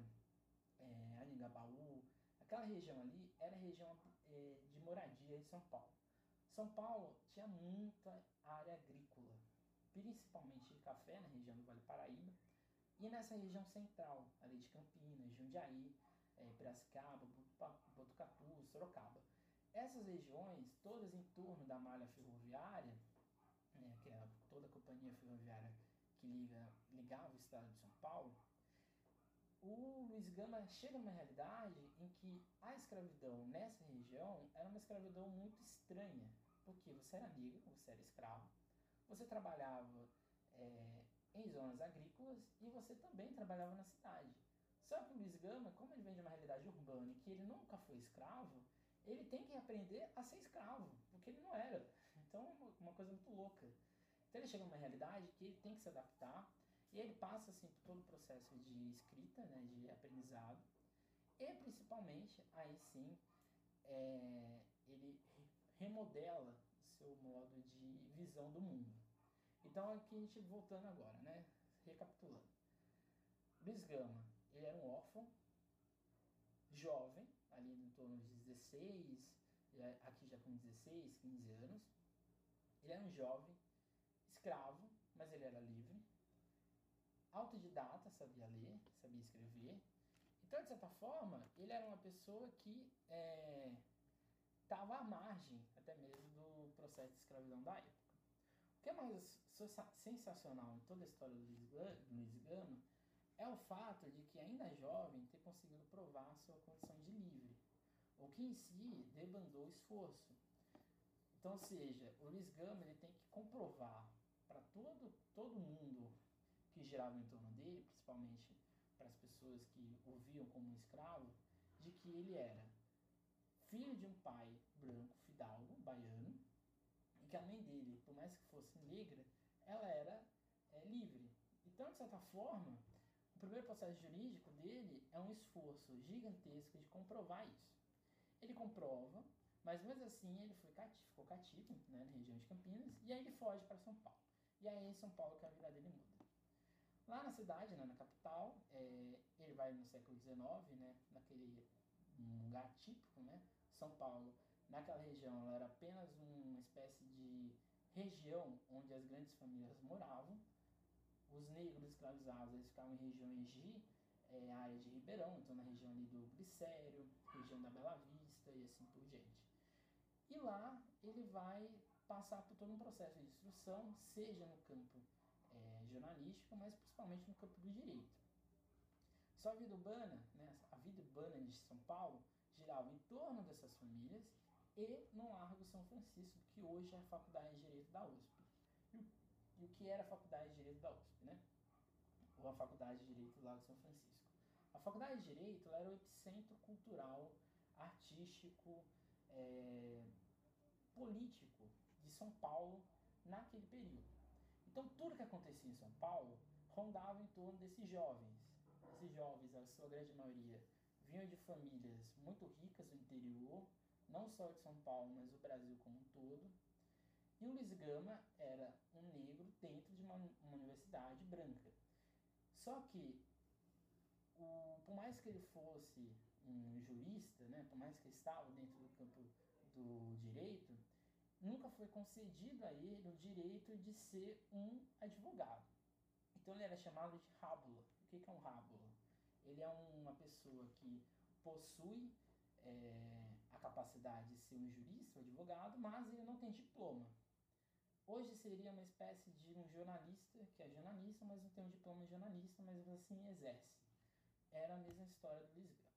A: é, Aningabaú, aquela região ali era região é, de moradia de São Paulo. São Paulo tinha muita área agrícola, principalmente de café na região do Vale Paraíba e nessa região central, ali de Campinas, Jundiaí, é, Piracicaba, Botucatu, Sorocaba. Essas regiões, todas em torno da malha ferroviária, né, que é toda a companhia ferroviária que liga, ligava o estado de São Paulo, o Luiz Gama chega numa realidade em que a escravidão nessa região era uma escravidão muito estranha, porque você era negro, você era escravo, você trabalhava é, em zonas agrícolas e você também trabalhava na cidade. Só que o Luiz Gama, como ele vem de uma realidade urbana e que ele nunca foi escravo, ele tem que aprender a ser escravo, porque ele não era. Então, é uma coisa muito louca. Então, ele chega numa realidade que ele tem que se adaptar e ele passa assim por todo o processo de escrita, né, de aprendizado, e principalmente aí sim é, ele remodela o seu modo de visão do mundo. Então aqui a gente voltando agora, né, recapitulando. Luiz Gama, ele era um órfão, jovem, ali em torno de 16, aqui já com 16, 15 anos. Ele era um jovem, escravo, mas ele era livre autodidata, sabia ler, sabia escrever. Então, de certa forma, ele era uma pessoa que estava é, à margem até mesmo do processo de escravidão da época. Que é mais sensacional em toda a história do Luiz Gama é o fato de que ainda jovem ter conseguido provar sua condição de livre, o que em si debandou esforço. Então, ou seja, o Luiz Gama ele tem que comprovar para todo, todo mundo que girava em torno dele, principalmente para as pessoas que o viam como um escravo, de que ele era filho de um pai branco, fidalgo, baiano, que a mãe dele, por mais que fosse negra, ela era é, livre. Então, de certa forma, o primeiro processo jurídico dele é um esforço gigantesco de comprovar isso. Ele comprova, mas mesmo assim ele foi cativo, ficou cativo né, na região de Campinas, e aí ele foge para São Paulo. E aí em São Paulo que a vida dele muda. Lá na cidade, né, na capital, é, ele vai no século XIX, né, naquele lugar típico, né, São Paulo, naquela região, ela era apenas uma espécie de região onde as grandes famílias moravam, os negros escravizados eles ficavam em regiões de é, área de Ribeirão, então na região ali do Glicério, região da Bela Vista e assim por diante. E lá ele vai passar por todo um processo de instrução, seja no campo é, jornalístico, mas principalmente no campo do direito. Sua vida urbana, né, a vida urbana de São Paulo, girava em torno dessas famílias e no Largo São Francisco, que hoje é a Faculdade de Direito da USP. E o que era a Faculdade de Direito da USP, né? Ou a Faculdade de Direito do Lago São Francisco. A Faculdade de Direito era o epicentro cultural, artístico, é, político de São Paulo naquele período. Então, tudo que acontecia em São Paulo rondava em torno desses jovens. Esses jovens, a sua grande maioria, vinham de famílias muito ricas do interior, não só de São Paulo, mas do Brasil como um todo e o Luiz Gama era um negro dentro de uma, uma universidade branca. Só que, o, por mais que ele fosse um jurista, né, por mais que ele estava dentro do campo do direito, nunca foi concedido a ele o direito de ser um advogado. Então ele era chamado de rábula. O que é um rábula? Ele é uma pessoa que possui é, a capacidade de ser um jurista, um advogado, mas ele não tem diploma. Hoje seria uma espécie de um jornalista, que é jornalista, mas não tem um diploma de jornalista, mas assim exerce. Era a mesma história do Luiz Gama.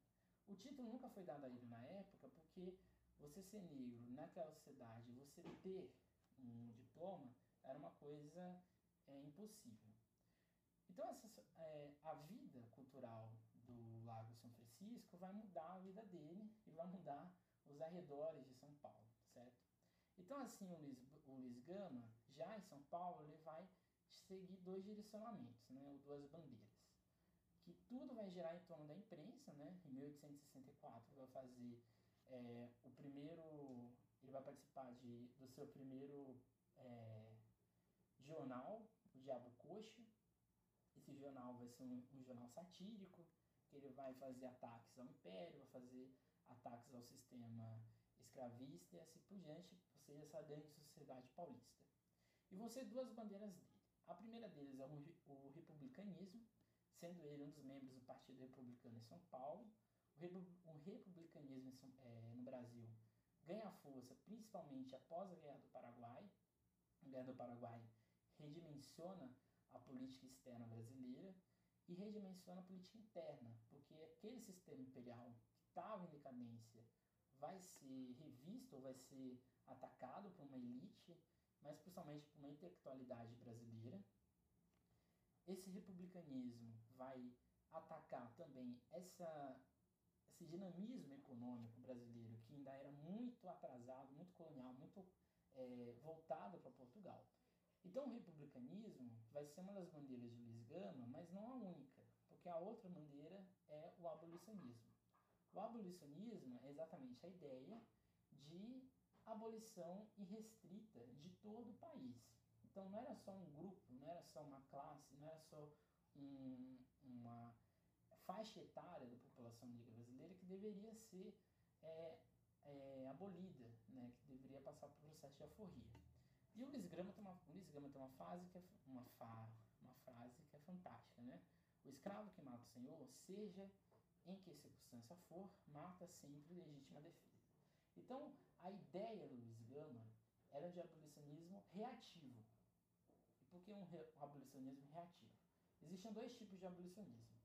A: O título nunca foi dado a ele na época, porque você ser negro naquela sociedade, você ter um diploma, era uma coisa é, impossível. Então, essa, é, a vida cultural do Lago São Francisco vai mudar a vida dele e vai mudar os arredores de São Paulo, certo? Então, assim, o Luiz, o Luiz Gama, já em São Paulo, ele vai seguir dois direcionamentos, né, ou duas bandeiras. Que tudo vai girar em torno da imprensa, né? Em 1864 ele vai fazer é, o primeiro, ele vai participar de, do seu primeiro é, jornal, o Diabo Coxa. Esse jornal vai ser um, um jornal satírico, que ele vai fazer ataques ao império, vai fazer ataques ao sistema escravista e assim por diante, ou seja, essa grande sociedade paulista. E vão ser duas bandeiras dele. A primeira deles é o republicanismo, sendo ele um dos membros do Partido Republicano em São Paulo. O republicanismo é, no Brasil ganha força principalmente após a Guerra do Paraguai. A Guerra do Paraguai redimensiona a política externa brasileira e redimensiona a política interna, porque aquele sistema imperial estava em decadência vai ser revisto ou vai ser atacado por uma elite, mas principalmente por uma intelectualidade brasileira. Esse republicanismo vai atacar também essa, esse dinamismo econômico brasileiro que ainda era muito atrasado, muito colonial, muito é, voltado para Portugal. Então o republicanismo vai ser uma das bandeiras de Luiz Gama, mas não a única, porque a outra bandeira é o abolicionismo. O abolicionismo é exatamente a ideia de abolição irrestrita de todo o país. Então não era só um grupo, não era só uma classe, não era só um, uma faixa etária da população negra brasileira que deveria ser é, é, abolida, né, que deveria passar por processo de aforria. E o Luiz Gama tem uma, o Luiz Gama tem uma, fase que é, uma, fa, uma frase que é fantástica, né? O escravo que mata o senhor, seja em que circunstância for, mata sempre legítima defesa. Então, a ideia do Luiz Gama era de abolicionismo reativo. E por que um, re, um abolicionismo reativo? existiam dois tipos de abolicionismo.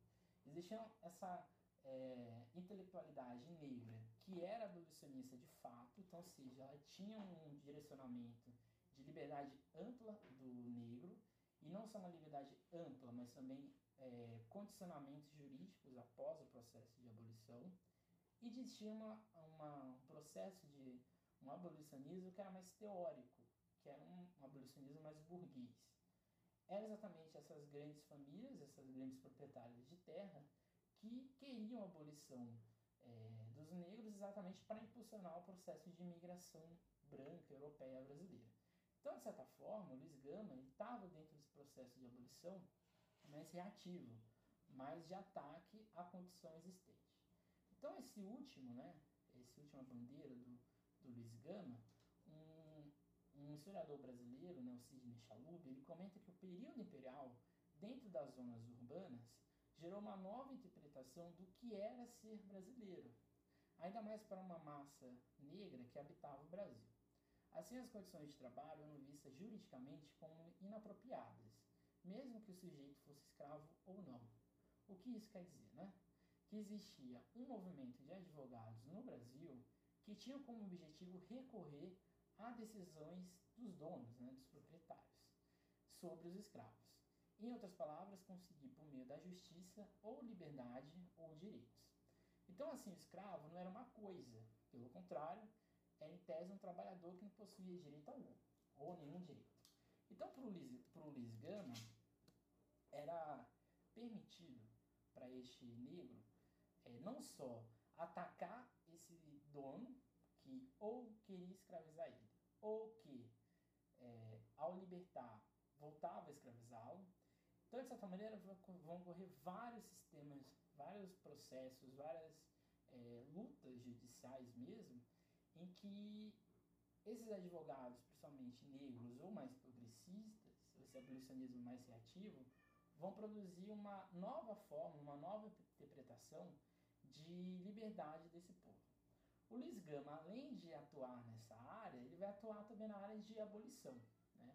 A: Existia essa é, intelectualidade negra que era abolicionista de fato, então, ou seja, ela tinha um direcionamento de liberdade ampla do negro, e não só uma liberdade ampla, mas também é, condicionamentos jurídicos após o processo de abolição, e existia uma, uma, um processo de um abolicionismo que era mais teórico, que era um, um abolicionismo mais burguês. Eram exatamente essas grandes famílias, essas grandes proprietárias de terra, que queriam a abolição é, dos negros exatamente para impulsionar o processo de imigração branca, europeia, brasileira. Então, de certa forma, o Luiz Gama estava dentro desse processo de abolição mais reativo, mais de ataque à condição existente. Então, esse último, né, esse última bandeira do, do Luiz Gama, um, um historiador brasileiro, né, o Sidney Chalub, ele comenta que o período imperial, dentro das zonas urbanas, gerou uma nova interpretação do que era ser brasileiro, ainda mais para uma massa negra que habitava o Brasil. Assim, as condições de trabalho eram vistas juridicamente como inapropriadas, mesmo que o sujeito fosse escravo ou não. O que isso quer dizer, né? Que existia um movimento de advogados no Brasil que tinham como objetivo recorrer a decisões dos donos, né, dos proprietários, sobre os escravos. Em outras palavras, conseguir por meio da justiça ou liberdade ou direitos. Então, assim, o escravo não era uma coisa, pelo contrário, é em tese um trabalhador que não possuía direito algum, ou nenhum direito. Então, para o Luiz Gama, era permitido para este negro é, não só atacar esse dono que ou queria escravizar ele, ou que, é, ao libertar, voltava a escravizá-lo. Então, de certa maneira, vão ocorrer vários sistemas, vários processos, várias é, lutas judiciais mesmo, em que esses advogados, principalmente negros ou mais esse abolicionismo mais reativo, vão produzir uma nova forma, uma nova interpretação de liberdade desse povo. O Luiz Gama, além de atuar nessa área, ele vai atuar também na área de abolição. Né?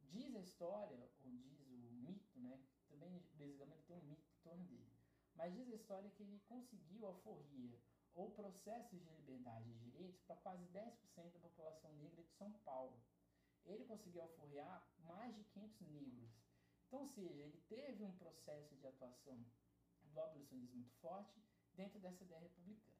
A: Diz a história, ou diz o mito, né? também Luiz Gama tem um mito em torno dele, mas diz a história que ele conseguiu alforria ou processos de liberdade de direitos para quase 10% da população negra de São Paulo. Ele conseguiu alforriar mais de 500 negros. Então, ou seja, ele teve um processo de atuação do abolicionismo muito forte dentro dessa ideia republicana.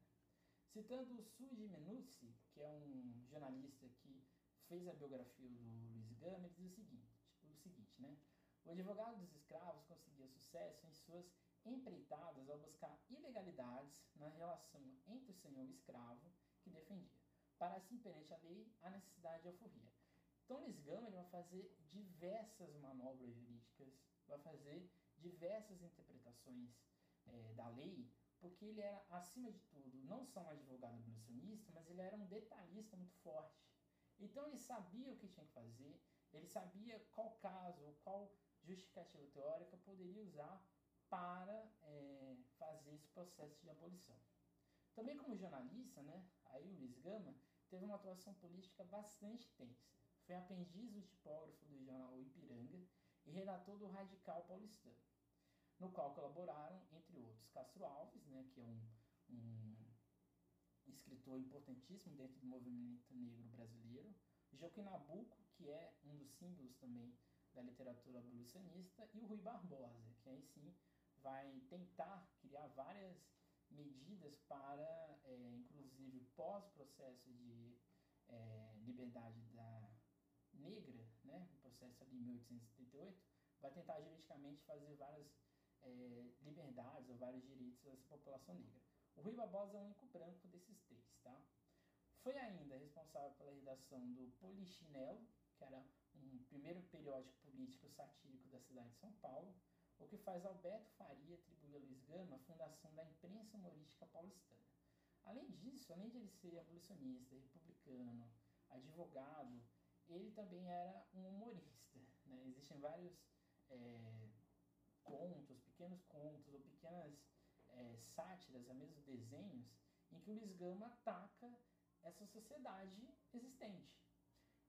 A: Citando o Suji Menucci, que é um jornalista que fez a biografia do Luiz Gama, ele diz o seguinte, o seguinte, né? O advogado dos escravos conseguia sucesso em suas empreitadas ao buscar ilegalidades na relação entre o senhor e o escravo que defendia, para assim, perante a lei, a necessidade de alforria. Então, Luiz Gama vai fazer diversas manobras jurídicas, vai fazer diversas interpretações é, da lei, porque ele era, acima de tudo, não só um advogado abolicionista, mas ele era um detalhista muito forte. Então, ele sabia o que tinha que fazer, ele sabia qual caso, qual justificativa teórica poderia usar para é, fazer esse processo de abolição. Também como jornalista, né, aí o Luiz Gama teve uma atuação política bastante tensa. Foi aprendiz do tipógrafo do jornal Ipiranga e redator do Radical Paulistano, no qual colaboraram, entre outros, Castro Alves, né, que é um, um escritor importantíssimo dentro do movimento negro brasileiro, Joaquim Nabuco, que é um dos símbolos também da literatura abolicionista, e o Rui Barbosa, que aí sim vai tentar criar várias medidas para, é, inclusive pós-processo de é, liberdade da negra, né, o processo de 1878, vai tentar juridicamente fazer várias é, liberdades ou vários direitos dessa população negra. O Rui Barbosa é o único branco desses três, tá? Foi ainda responsável pela redação do Polichinelo, que era um primeiro periódico político satírico da cidade de São Paulo, o que faz Alberto Faria atribuir a Luiz Gama a fundação da imprensa humorística paulistana. Além disso, além de ele ser abolicionista, republicano, advogado, ele também era um humorista. Né? Existem vários é, contos, pequenos contos ou pequenas é, sátiras, mesmo desenhos, em que o Luiz Gama ataca essa sociedade existente.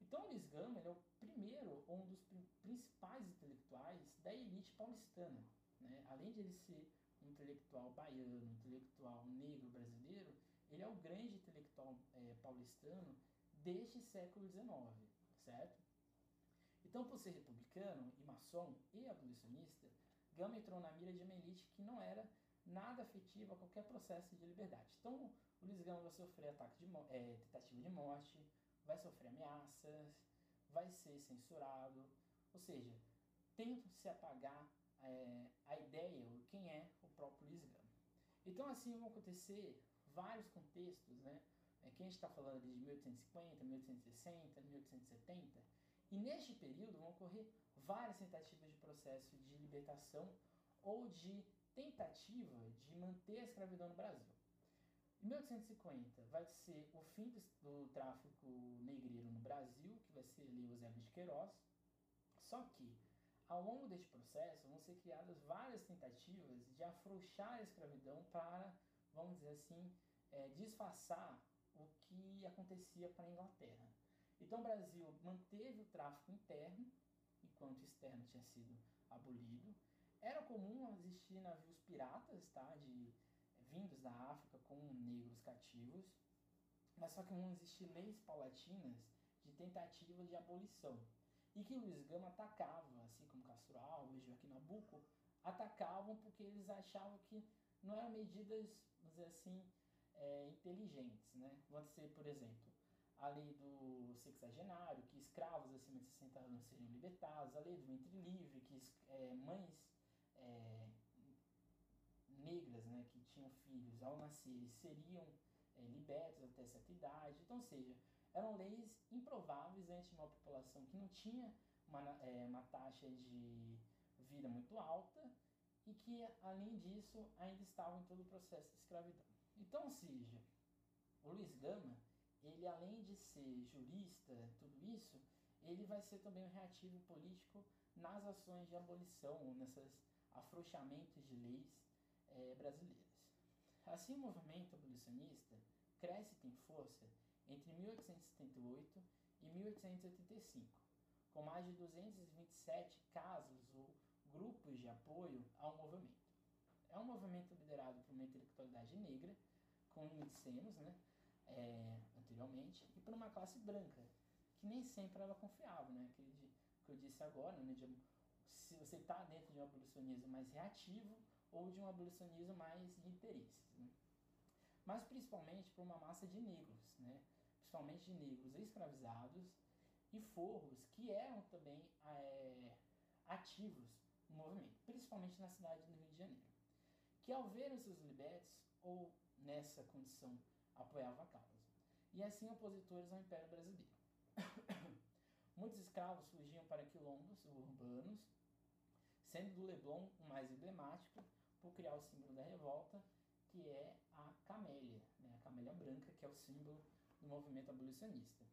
A: Então, o Luiz Gama é o primeiro, ou um dos principais intelectuais da elite elite paulistana. Né? Além de ele ser um intelectual baiano, um intelectual negro brasileiro, ele é o grande intelectual é, paulistano deste século XIX, certo? Então, por ser republicano e maçom e abolicionista, Gama entrou na mira de uma elite que não era nada afetiva a qualquer processo de liberdade. Então, o Luiz Gama vai sofrer ataque de é, tentativa de morte, vai sofrer ameaças, vai ser censurado, ou seja, tenta se apagar é, a ideia, quem é o próprio Luiz Gama. Então, assim vão acontecer vários contextos, né? É, que a gente está falando de 1850, 1860, 1870, e neste período vão ocorrer várias tentativas de processo de libertação ou de tentativa de manter a escravidão no Brasil. Em 1850 vai ser o fim do, do tráfico negreiro no Brasil, que vai ser ali o Zé de Queiroz. Só que, ao longo deste processo, vão ser criadas várias tentativas de afrouxar a escravidão para, vamos dizer assim, é, disfarçar o que acontecia para a Inglaterra. Então o Brasil manteve o tráfico interno, enquanto o externo tinha sido abolido. Era comum existir navios piratas, tá, de vindos da África com negros cativos, mas só que vão existir leis paulatinas de tentativa de abolição. E que Luiz Gama atacava, assim como Castro Alves, Joaquim Nabuco, atacavam porque eles achavam que não eram medidas, vamos dizer assim, é, inteligentes. Né? Vão ser, por exemplo, a lei do sexagenário, que escravos acima de 60 anos seriam libertados, a lei do ventre livre, que é, mães é, negras né, que tinham filhos ao nascer seriam é, libertas até certa idade. Então, seja, eram leis improváveis ante uma população que não tinha uma, é, uma taxa de vida muito alta e que, além disso, ainda estavam em todo o processo de escravidão. Então, seja, o Luiz Gama ele além de ser jurista, tudo isso, ele vai ser também um reativo político nas ações de abolição, nesses afrouxamentos de leis é, brasileiras. Assim, o movimento abolicionista cresce e tem força entre 1878 e 1885, com mais de 227 casos ou grupos de apoio ao movimento. É um movimento liderado por uma intelectualidade negra, como dissemos, né? é, anteriormente, e por uma classe branca, que nem sempre ela confiava, né? Que, que eu disse agora, né? De, se você está dentro de um abolicionismo mais reativo ou de um abolicionismo mais de interesses, né? Mas principalmente por uma massa de negros, né? Principalmente de negros escravizados e forros que eram também é, ativos no movimento, principalmente na cidade do Rio de Janeiro, que ao verem seus libertos ou nessa condição apoiava a causa. E assim opositores ao Império Brasileiro. Muitos escravos fugiam para quilombos urbanos, sendo do Leblon o mais emblemático por criar o símbolo da revolta, que é a camélia, né? a camélia branca, que é o símbolo do movimento abolicionista.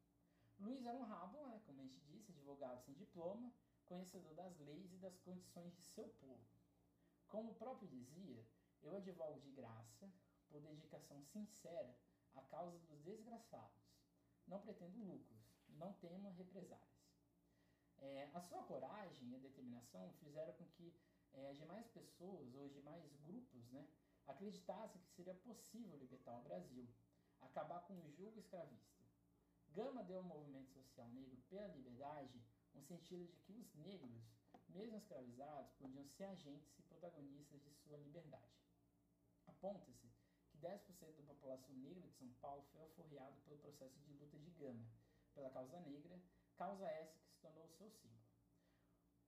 A: Luiz era um rabo, né? como a gente disse, advogado sem diploma, conhecedor das leis e das condições de seu povo. Como o próprio dizia, eu advogo de graça, por dedicação sincera a causa dos desgraçados. Não pretendo lucros, não temo represálias. É, a sua coragem e a determinação fizeram com que é, demais pessoas, ou demais grupos, né, acreditassem que seria possível libertar o Brasil, acabar com o jugo escravista. Gama deu ao movimento social negro pela liberdade um sentido de que os negros, mesmo escravizados, podiam ser agentes e protagonistas de sua liberdade. Aponta-se 10% da população negra de São Paulo foi alforriado pelo processo de luta de Gama pela causa negra, causa essa que se tornou o seu símbolo.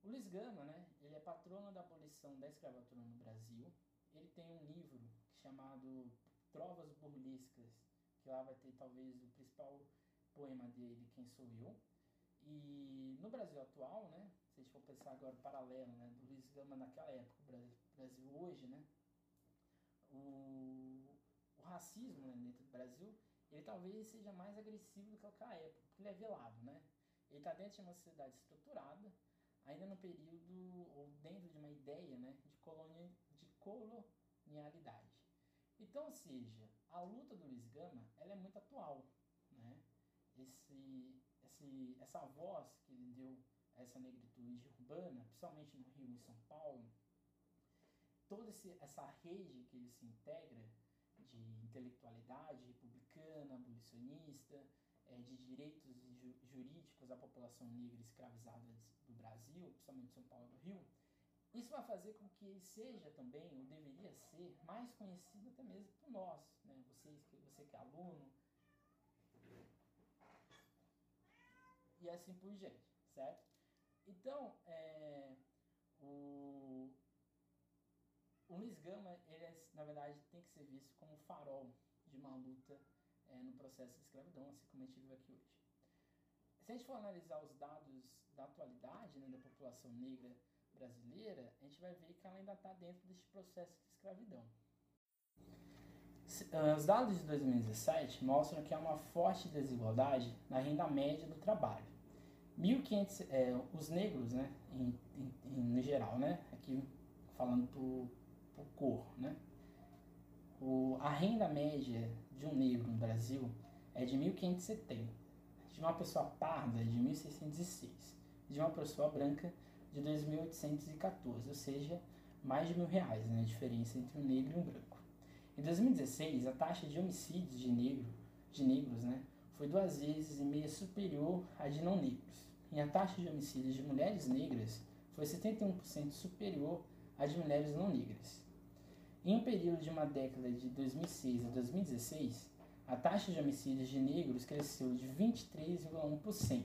A: O Luiz Gama, né, ele é patrono da abolição da escravatura no Brasil. Ele tem um livro chamado Trovas Burlescas, que lá vai ter talvez o principal poema dele, Quem Sou Eu. E no Brasil atual, né, se a gente for pensar agora paralelo, né, do Luiz Gama naquela época, o Brasil hoje, né, o, o racismo né, dentro do Brasil, ele talvez seja mais agressivo do que aquela época, porque ele é velado, né? Ele está dentro de uma sociedade estruturada, ainda no período, ou dentro de uma ideia né, de, colonia, de colonialidade. Então, ou seja, a luta do Luiz Gama ela é muito atual. Né? Esse, esse, essa voz que ele deu a essa negritude urbana, principalmente no Rio e São Paulo, toda esse, essa rede que ele se integra de intelectualidade republicana, abolicionista, é, de direitos ju jurídicos à população negra escravizada do Brasil, principalmente São Paulo e do Rio, isso vai fazer com que ele seja também, ou deveria ser, mais conhecido até mesmo por nós, né? Vocês, você que é aluno, e assim por diante, certo? Então, é, o, o Luiz Gama, ele é, na verdade tem que ser visto como farol de uma luta é, no processo de escravidão, assim como a gente viu aqui hoje. Se a gente for analisar os dados da atualidade né, da população negra brasileira, a gente vai ver que ela ainda está dentro desse processo de escravidão. Ah, os dados de 2017 mostram que há uma forte desigualdade na renda média do trabalho. 1.500, é, os negros, né, em, em, em, no geral, né, aqui falando por, por cor, né, o, a renda média de um negro no Brasil é de 1.570, de uma pessoa parda de 1.606, de uma pessoa branca de 2.814, ou seja, mais de mil reais, né, a diferença entre um negro e um branco. Em 2016, a taxa de homicídios de, negro, de negros né, foi duas vezes e meia superior à de não negros. E a taxa de homicídios de mulheres negras foi 71% superior à de mulheres não negras. Em um período de uma década de 2006 a 2016, a taxa de homicídios de negros cresceu de 23,1%.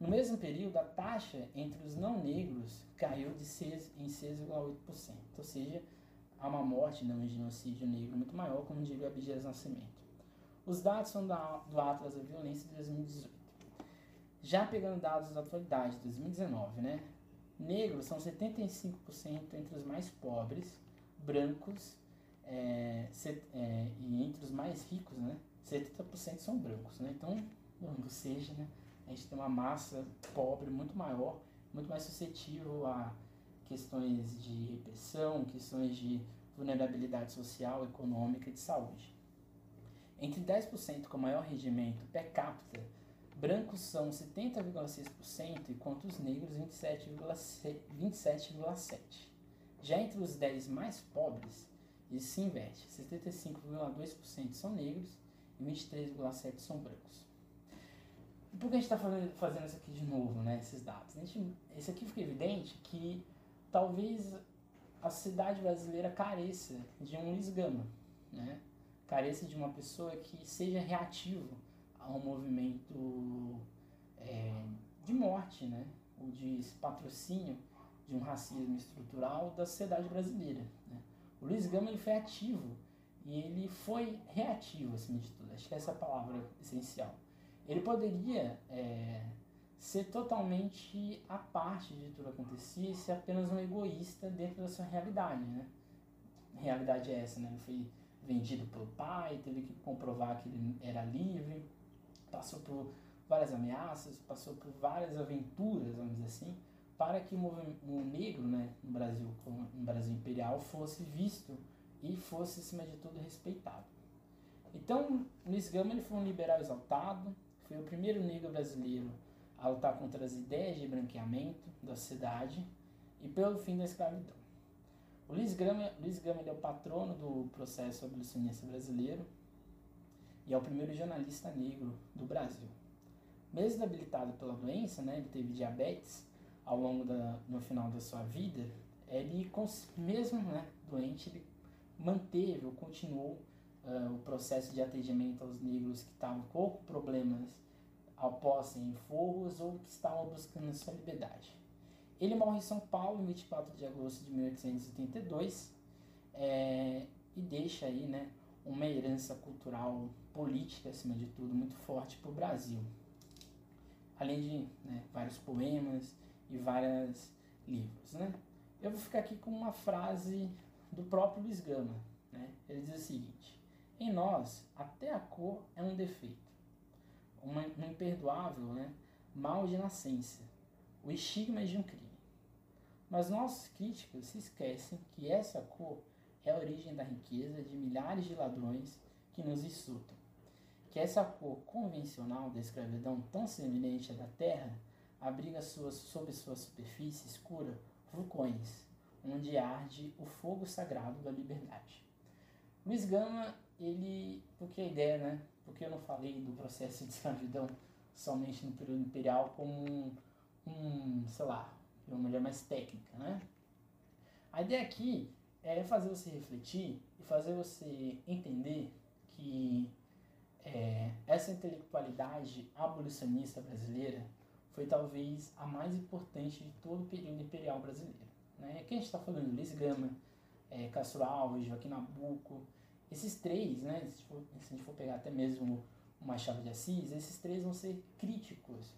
A: No mesmo período, a taxa entre os não negros caiu de 6, em 6,8%, ou seja, há uma morte não um genocídio negro muito maior, como diria Abdias Nascimento. Os dados são da, do Atlas da Violência de 2018. Já pegando dados da atualidade, 2019, né? Negros são 75% entre os mais pobres, brancos, é, set, é, e entre os mais ricos, né? 70% são brancos, né? Então, ou seja, né? a gente tem uma massa pobre muito maior, muito mais suscetível a questões de repressão, questões de vulnerabilidade social, econômica e de saúde. Entre 10% com maior rendimento per capita, brancos são 70,6%, enquanto os negros 27,7%. 27, Já entre os 10 mais pobres, isso se inverte. 75,2% são negros e 23,7% são brancos. Por que a gente está fazendo isso aqui de novo, né, esses dados? Gente, esse aqui fica evidente que talvez a cidade brasileira careça de um Luiz Gama, né? careça de uma pessoa que seja reativo a um movimento é, de morte, né? ou de patrocínio de um racismo estrutural da sociedade brasileira. Né? O Luiz Gama ele foi ativo e ele foi reativo, acima de tudo. Acho que essa é a palavra essencial ele poderia é, ser totalmente à parte de tudo que acontecia e ser apenas um egoísta dentro da sua realidade, né? Realidade é essa, né? Ele foi vendido pelo pai, teve que comprovar que ele era livre, passou por várias ameaças, passou por várias aventuras, vamos dizer assim, para que o negro, né, no Brasil, no Brasil imperial, fosse visto e fosse, acima de tudo, respeitado. Então, Luiz Gama ele foi um liberal exaltado, foi o primeiro negro brasileiro a lutar contra as ideias de branqueamento da sociedade e pelo fim da escravidão. O Luiz Gama, Luiz Gama é o patrono do processo abolicionista brasileiro e é o primeiro jornalista negro do Brasil. Mesmo habilitado pela doença, né, ele teve diabetes ao longo da, no final da sua vida, ele, mesmo né, doente, ele manteve ou continuou uh, o processo de atendimento aos negros que estavam com problemas após em forros ou que estavam buscando sua liberdade. Ele morre em São Paulo em 24 de agosto de 1882 é, e deixa aí né, uma herança cultural, política, acima de tudo, muito forte para o Brasil. Além de né, vários poemas e vários livros. Né? Eu vou ficar aqui com uma frase do próprio Luiz Gama. Né? Ele diz o seguinte: em nós, até a cor é um defeito, uma, um imperdoável né, mal de nascença, o estigma de um crime. Mas nossos críticos se esquecem que essa cor é a origem da riqueza de milhares de ladrões que nos insultam. Que essa cor convencional da escravidão tão semelhante à da terra abriga suas, sob sua superfície escura vulcões, onde arde o fogo sagrado da liberdade. Luiz Gama, ele, porque a ideia, né? Porque eu não falei do processo de escravidão somente no período imperial como um, um sei lá, uma maneira mais técnica, né? A ideia aqui é fazer você refletir e fazer você entender que é, essa intelectualidade abolicionista brasileira foi talvez a mais importante de todo o período imperial brasileiro. Né? Aqui a gente está falando Luiz Gama, é, Castro Alves, Joaquim Nabuco, esses três, né, se, for, se a gente for pegar até mesmo o Machado de Assis, esses três vão ser críticos,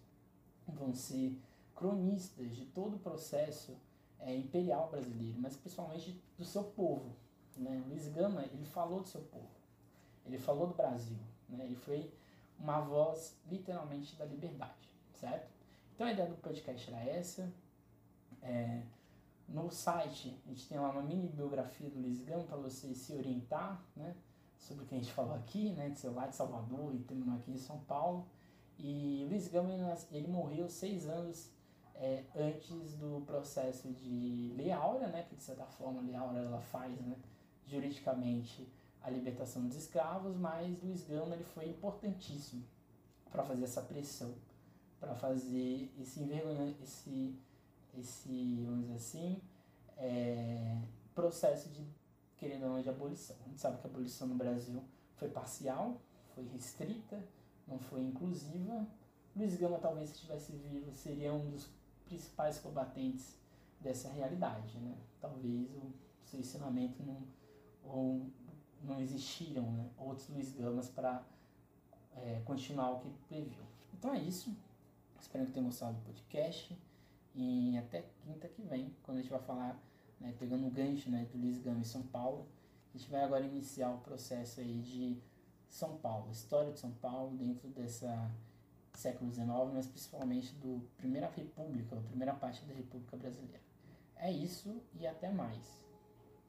A: vão ser cronistas de todo o processo é, imperial brasileiro, mas principalmente do seu povo. Né? Luiz Gama, ele falou do seu povo, ele falou do Brasil, né? ele foi uma voz literalmente da liberdade, certo? Então a ideia do podcast era essa. É, no site a gente tem lá uma mini biografia do Luiz Gama para você se orientar, né? Sobre o que a gente falou aqui, né? De ser lá de Salvador e terminou aqui em São Paulo. E Luiz Gama ele morreu seis anos é, antes do processo de Lei Áurea, né, que de certa forma a Lei Áurea ela faz né, juridicamente a libertação dos escravos, mas Luiz Gama ele foi importantíssimo para fazer essa pressão, para fazer esse envergonhamento, esse, esse, vamos dizer assim, é, processo de, querendo ou não, de abolição. A gente sabe que a abolição no Brasil foi parcial, foi restrita, não foi inclusiva. Luiz Gama, talvez, se estivesse vivo, seria um dos principais combatentes dessa realidade. Né? Talvez o seu ensinamento não, ou não existiram né? outros Luiz Gamas para é, continuar o que previu. Então é isso. Espero que tenham gostado do podcast. E até quinta que vem, quando a gente vai falar, né, pegando o gancho né, do Luiz Gama em São Paulo, a gente vai agora iniciar o processo aí de São Paulo, história de São Paulo dentro dessa século XIX, mas principalmente do Primeira República, a primeira parte da República Brasileira. É isso e até mais.